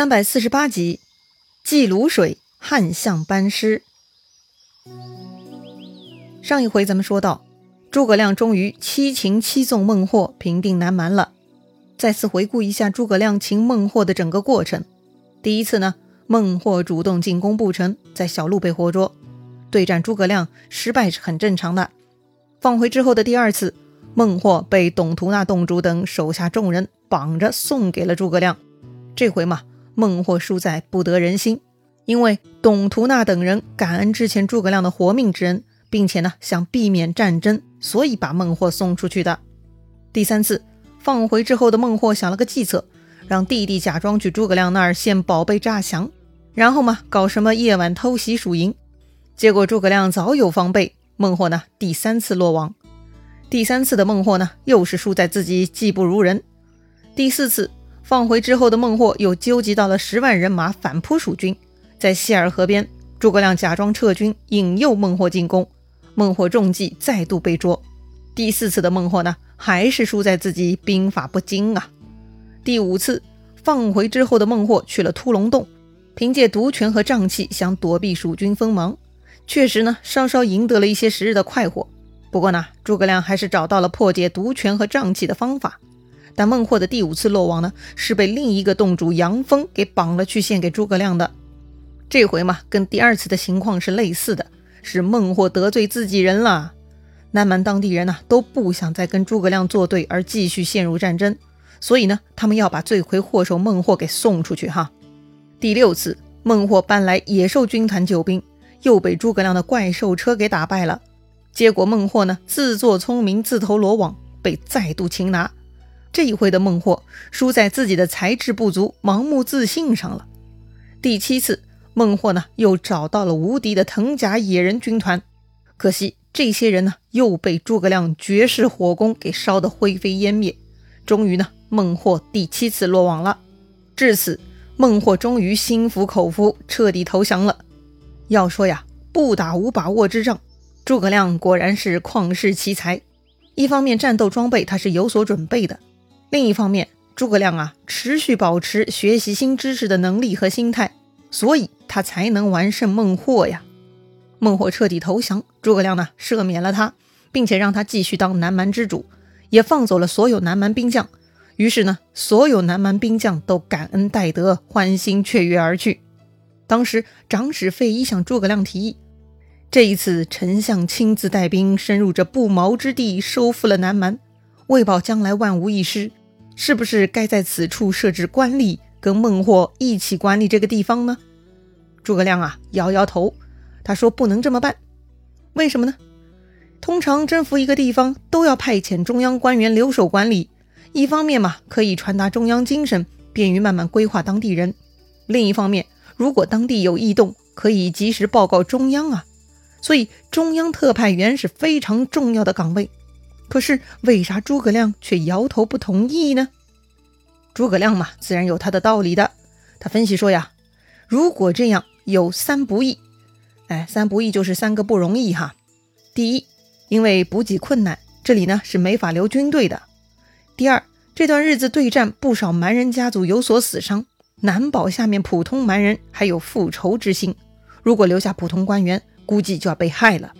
三百四十八集，祭卤水，汉相班师。上一回咱们说到，诸葛亮终于七擒七纵孟获，平定南蛮了。再次回顾一下诸葛亮擒孟获的整个过程。第一次呢，孟获主动进攻不成，在小路被活捉，对战诸葛亮失败是很正常的。放回之后的第二次，孟获被董图那洞主等手下众人绑着送给了诸葛亮。这回嘛。孟获输在不得人心，因为董图那等人感恩之前诸葛亮的活命之恩，并且呢想避免战争，所以把孟获送出去的。第三次放回之后的孟获想了个计策，让弟弟假装去诸葛亮那儿献宝贝诈降，然后嘛搞什么夜晚偷袭蜀营。结果诸葛亮早有防备，孟获呢第三次落网。第三次的孟获呢又是输在自己技不如人。第四次。放回之后的孟获又纠集到了十万人马反扑蜀军，在谢尔河边，诸葛亮假装撤军，引诱孟获进攻，孟获中计，再度被捉。第四次的孟获呢，还是输在自己兵法不精啊。第五次放回之后的孟获去了突龙洞，凭借毒拳和瘴气想躲避蜀军锋芒，确实呢稍稍赢得了一些时日的快活。不过呢，诸葛亮还是找到了破解毒拳和瘴气的方法。但孟获的第五次落网呢，是被另一个洞主杨峰给绑了去献给诸葛亮的。这回嘛，跟第二次的情况是类似的，是孟获得罪自己人了。南蛮当地人呢都不想再跟诸葛亮作对，而继续陷入战争，所以呢，他们要把罪魁祸首孟获给送出去哈。第六次，孟获搬来野兽军团救兵，又被诸葛亮的怪兽车给打败了。结果孟获呢自作聪明，自投罗网，被再度擒拿。这一回的孟获输在自己的才智不足、盲目自信上了。第七次，孟获呢又找到了无敌的藤甲野人军团，可惜这些人呢又被诸葛亮绝世火攻给烧得灰飞烟灭。终于呢，孟获第七次落网了。至此，孟获终于心服口服，彻底投降了。要说呀，不打无把握之仗，诸葛亮果然是旷世奇才。一方面，战斗装备他是有所准备的。另一方面，诸葛亮啊，持续保持学习新知识的能力和心态，所以他才能完胜孟获呀。孟获彻底投降，诸葛亮呢赦免了他，并且让他继续当南蛮之主，也放走了所有南蛮兵将。于是呢，所有南蛮兵将都感恩戴德，欢欣雀跃而去。当时长史费祎向诸葛亮提议，这一次丞相亲自带兵深入这不毛之地，收复了南蛮，为保将来万无一失。是不是该在此处设置官吏，跟孟获一起管理这个地方呢？诸葛亮啊，摇摇头，他说不能这么办。为什么呢？通常征服一个地方都要派遣中央官员留守管理，一方面嘛，可以传达中央精神，便于慢慢规划当地人；另一方面，如果当地有异动，可以及时报告中央啊。所以，中央特派员是非常重要的岗位。可是为啥诸葛亮却摇头不同意呢？诸葛亮嘛，自然有他的道理的。他分析说呀，如果这样有三不易，哎，三不易就是三个不容易哈。第一，因为补给困难，这里呢是没法留军队的。第二，这段日子对战，不少蛮人家族有所死伤，难保下面普通蛮人还有复仇之心。如果留下普通官员，估计就要被害了。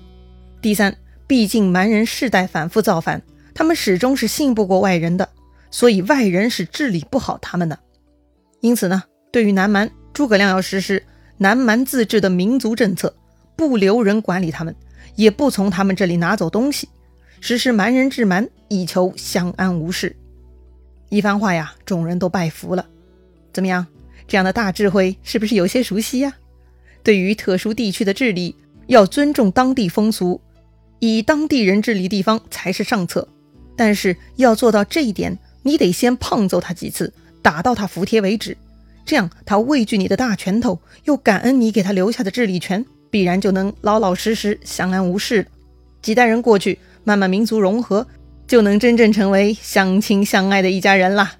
第三。毕竟蛮人世代反复造反，他们始终是信不过外人的，所以外人是治理不好他们的。因此呢，对于南蛮，诸葛亮要实施南蛮自治的民族政策，不留人管理他们，也不从他们这里拿走东西，实施蛮人治蛮，以求相安无事。一番话呀，众人都拜服了。怎么样，这样的大智慧是不是有些熟悉呀？对于特殊地区的治理，要尊重当地风俗。以当地人治理地方才是上策，但是要做到这一点，你得先胖揍他几次，打到他服帖为止。这样，他畏惧你的大拳头，又感恩你给他留下的治理权，必然就能老老实实、相安无事。几代人过去，慢慢民族融合，就能真正成为相亲相爱的一家人啦。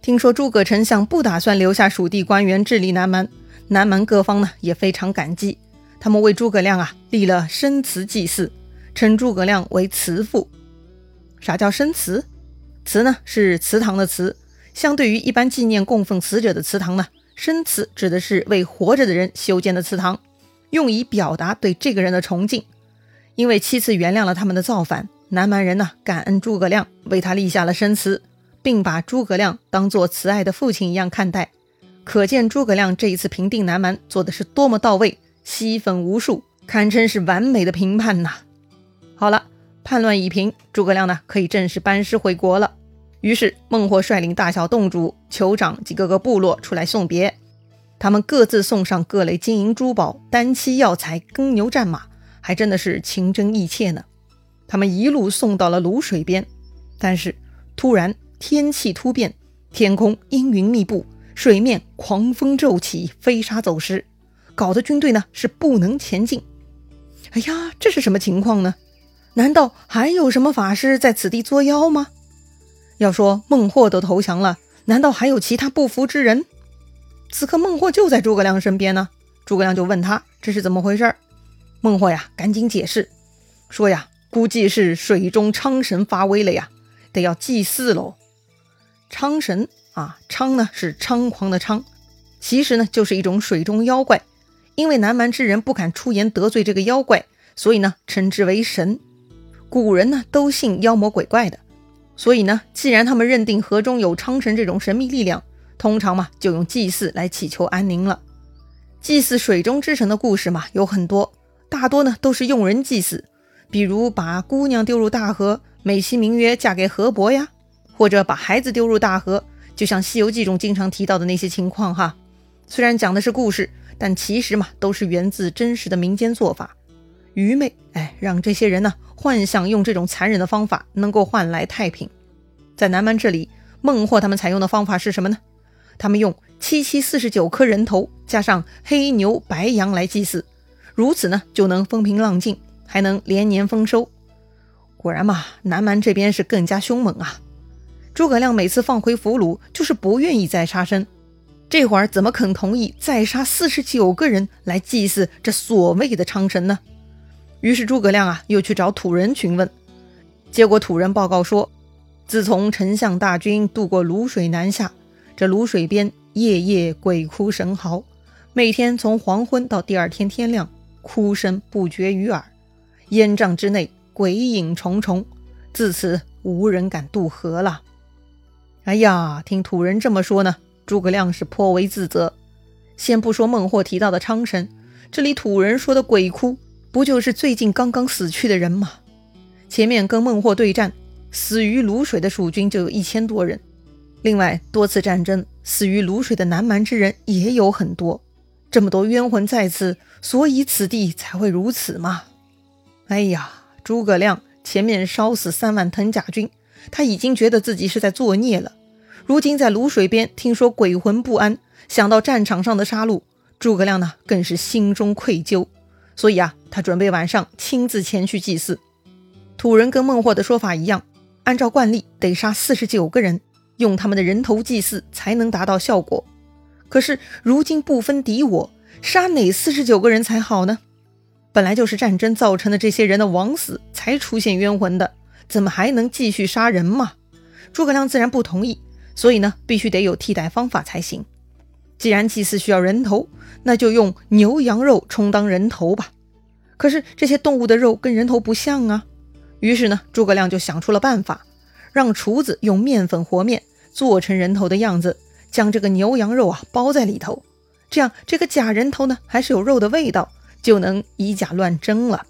听说诸葛丞相不打算留下蜀地官员治理南蛮，南蛮各方呢也非常感激，他们为诸葛亮啊立了生祠祭祀。称诸葛亮为慈父。啥叫生祠？祠呢是祠堂的祠，相对于一般纪念供奉死者的祠堂呢，生祠指的是为活着的人修建的祠堂，用以表达对这个人的崇敬。因为七次原谅了他们的造反，南蛮人呢感恩诸葛亮为他立下了生祠，并把诸葛亮当做慈爱的父亲一样看待。可见诸葛亮这一次平定南蛮做的是多么到位，吸粉无数，堪称是完美的评判呐。好了，叛乱已平，诸葛亮呢可以正式班师回国了。于是孟获率领大小洞主、酋长及各个部落出来送别，他们各自送上各类金银珠宝、丹漆药材、耕牛战马。还真的是情真意切呢。他们一路送到了泸水边，但是突然天气突变，天空阴云密布，水面狂风骤起，飞沙走石，搞得军队呢是不能前进。哎呀，这是什么情况呢？难道还有什么法师在此地作妖吗？要说孟获都投降了，难道还有其他不服之人？此刻孟获就在诸葛亮身边呢。诸葛亮就问他这是怎么回事。孟获呀，赶紧解释说呀，估计是水中昌神发威了呀，得要祭祀喽。昌神啊，昌呢是猖狂的昌，其实呢就是一种水中妖怪。因为南蛮之人不敢出言得罪这个妖怪，所以呢称之为神。古人呢都信妖魔鬼怪的，所以呢，既然他们认定河中有昌神这种神秘力量，通常嘛就用祭祀来祈求安宁了。祭祀水中之神的故事嘛有很多。大多呢都是用人祭祀，比如把姑娘丢入大河，美其名曰嫁给河伯呀；或者把孩子丢入大河，就像《西游记》中经常提到的那些情况哈。虽然讲的是故事，但其实嘛都是源自真实的民间做法。愚昧，哎，让这些人呢幻想用这种残忍的方法能够换来太平。在南蛮这里，孟获他们采用的方法是什么呢？他们用七七四十九颗人头加上黑牛白羊来祭祀。如此呢，就能风平浪静，还能连年丰收。果然嘛，南蛮这边是更加凶猛啊！诸葛亮每次放回俘虏，就是不愿意再杀生，这会儿怎么肯同意再杀四十九个人来祭祀这所谓的昌神呢？于是诸葛亮啊，又去找土人询问，结果土人报告说，自从丞相大军渡过泸水南下，这泸水边夜夜鬼哭神嚎，每天从黄昏到第二天天亮。哭声不绝于耳，烟瘴之内鬼影重重，自此无人敢渡河了。哎呀，听土人这么说呢，诸葛亮是颇为自责。先不说孟获提到的昌神，这里土人说的鬼哭，不就是最近刚刚死去的人吗？前面跟孟获对战，死于卤水的蜀军就有一千多人，另外多次战争死于卤水的南蛮之人也有很多。这么多冤魂在此，所以此地才会如此嘛。哎呀，诸葛亮前面烧死三万藤甲军，他已经觉得自己是在作孽了。如今在卤水边听说鬼魂不安，想到战场上的杀戮，诸葛亮呢更是心中愧疚。所以啊，他准备晚上亲自前去祭祀。土人跟孟获的说法一样，按照惯例得杀四十九个人，用他们的人头祭祀才能达到效果。可是如今不分敌我，杀哪四十九个人才好呢？本来就是战争造成的这些人的枉死才出现冤魂的，怎么还能继续杀人嘛？诸葛亮自然不同意，所以呢，必须得有替代方法才行。既然祭祀需要人头，那就用牛羊肉充当人头吧。可是这些动物的肉跟人头不像啊。于是呢，诸葛亮就想出了办法，让厨子用面粉和面做成人头的样子。将这个牛羊肉啊包在里头，这样这个假人头呢还是有肉的味道，就能以假乱真了。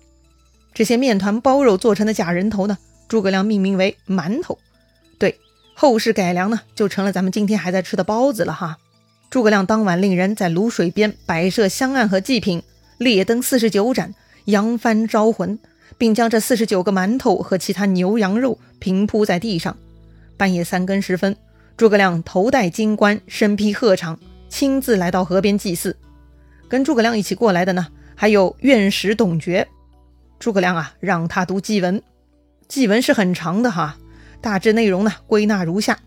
这些面团包肉做成的假人头呢，诸葛亮命名为馒头。对，后世改良呢，就成了咱们今天还在吃的包子了哈。诸葛亮当晚令人在卤水边摆设香案和祭品，列灯四十九盏，扬帆招魂，并将这四十九个馒头和其他牛羊肉平铺在地上。半夜三更时分。诸葛亮头戴金冠，身披鹤氅，亲自来到河边祭祀。跟诸葛亮一起过来的呢，还有院使董厥。诸葛亮啊，让他读祭文。祭文是很长的哈，大致内容呢归纳如下：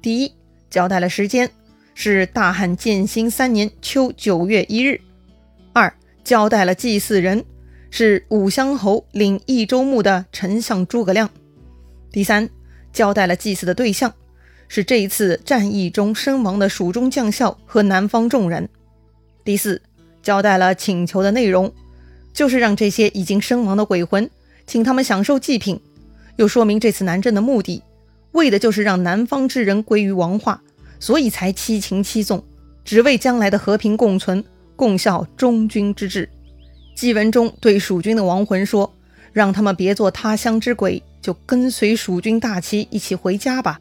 第一，交代了时间，是大汉建兴三年秋九月一日；二，交代了祭祀人，是武乡侯领益州牧的丞相诸葛亮；第三，交代了祭祀的对象。是这一次战役中身亡的蜀中将校和南方众人。第四，交代了请求的内容，就是让这些已经身亡的鬼魂，请他们享受祭品，又说明这次南征的目的，为的就是让南方之人归于王化，所以才七擒七纵，只为将来的和平共存，共效忠君之志。祭文中对蜀军的亡魂说，让他们别做他乡之鬼，就跟随蜀军大旗一起回家吧。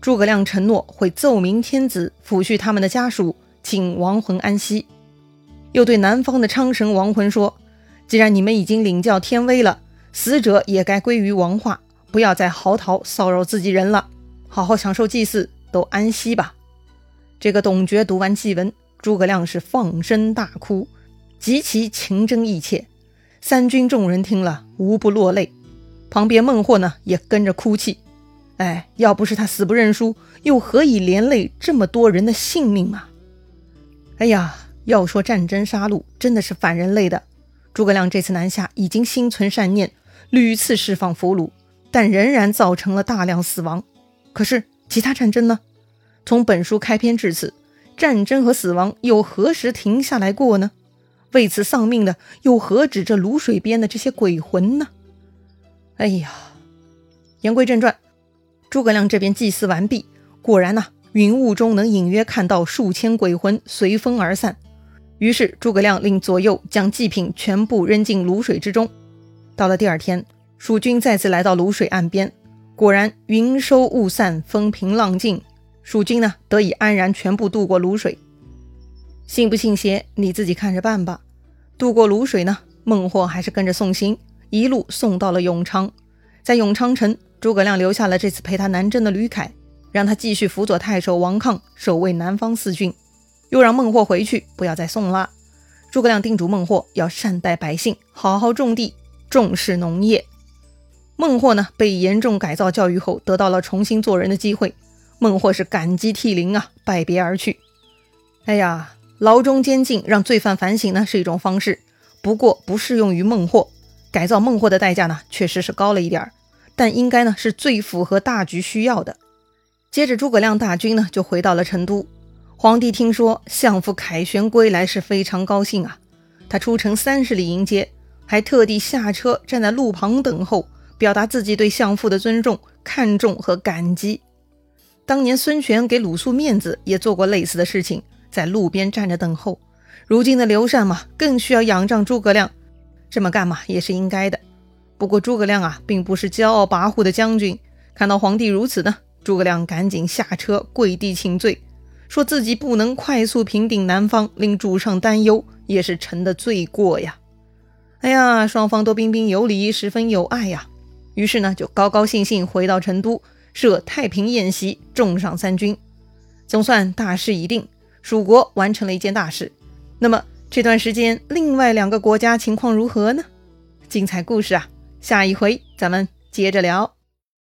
诸葛亮承诺会奏明天子，抚恤他们的家属，请亡魂安息。又对南方的昌神亡魂说：“既然你们已经领教天威了，死者也该归于王化，不要再嚎啕骚扰自己人了，好好享受祭祀，都安息吧。”这个董厥读完祭文，诸葛亮是放声大哭，极其情真意切。三军众人听了，无不落泪。旁边孟获呢，也跟着哭泣。哎，要不是他死不认输，又何以连累这么多人的性命啊？哎呀，要说战争杀戮，真的是反人类的。诸葛亮这次南下，已经心存善念，屡次释放俘虏，但仍然造成了大量死亡。可是其他战争呢？从本书开篇至此，战争和死亡又何时停下来过呢？为此丧命的又何止这卤水边的这些鬼魂呢？哎呀，言归正传。诸葛亮这边祭祀完毕，果然呐，云雾中能隐约看到数千鬼魂随风而散。于是诸葛亮令左右将祭品全部扔进卤水之中。到了第二天，蜀军再次来到卤水岸边，果然云收雾散，风平浪静，蜀军呢得以安然全部渡过卤水。信不信邪，你自己看着办吧。渡过泸水呢，孟获还是跟着送行，一路送到了永昌，在永昌城。诸葛亮留下了这次陪他南征的吕凯，让他继续辅佐太守王亢守卫南方四郡，又让孟获回去，不要再送了。诸葛亮叮嘱孟获要善待百姓，好好种地，重视农业。孟获呢，被严重改造教育后，得到了重新做人的机会。孟获是感激涕零啊，拜别而去。哎呀，牢中监禁让罪犯反省呢，是一种方式，不过不适用于孟获。改造孟获的代价呢，确实是高了一点儿。但应该呢是最符合大局需要的。接着，诸葛亮大军呢就回到了成都。皇帝听说相父凯旋归来，是非常高兴啊。他出城三十里迎接，还特地下车站在路旁等候，表达自己对相父的尊重、看重和感激。当年孙权给鲁肃面子，也做过类似的事情，在路边站着等候。如今的刘禅嘛，更需要仰仗诸葛亮，这么干嘛也是应该的。不过诸葛亮啊，并不是骄傲跋扈的将军。看到皇帝如此呢，诸葛亮赶紧下车跪地请罪，说自己不能快速平定南方，令主上担忧，也是臣的罪过呀。哎呀，双方都彬彬有礼，十分有爱呀。于是呢，就高高兴兴回到成都，设太平宴席，重赏三军，总算大事已定，蜀国完成了一件大事。那么这段时间，另外两个国家情况如何呢？精彩故事啊！下一回咱们接着聊。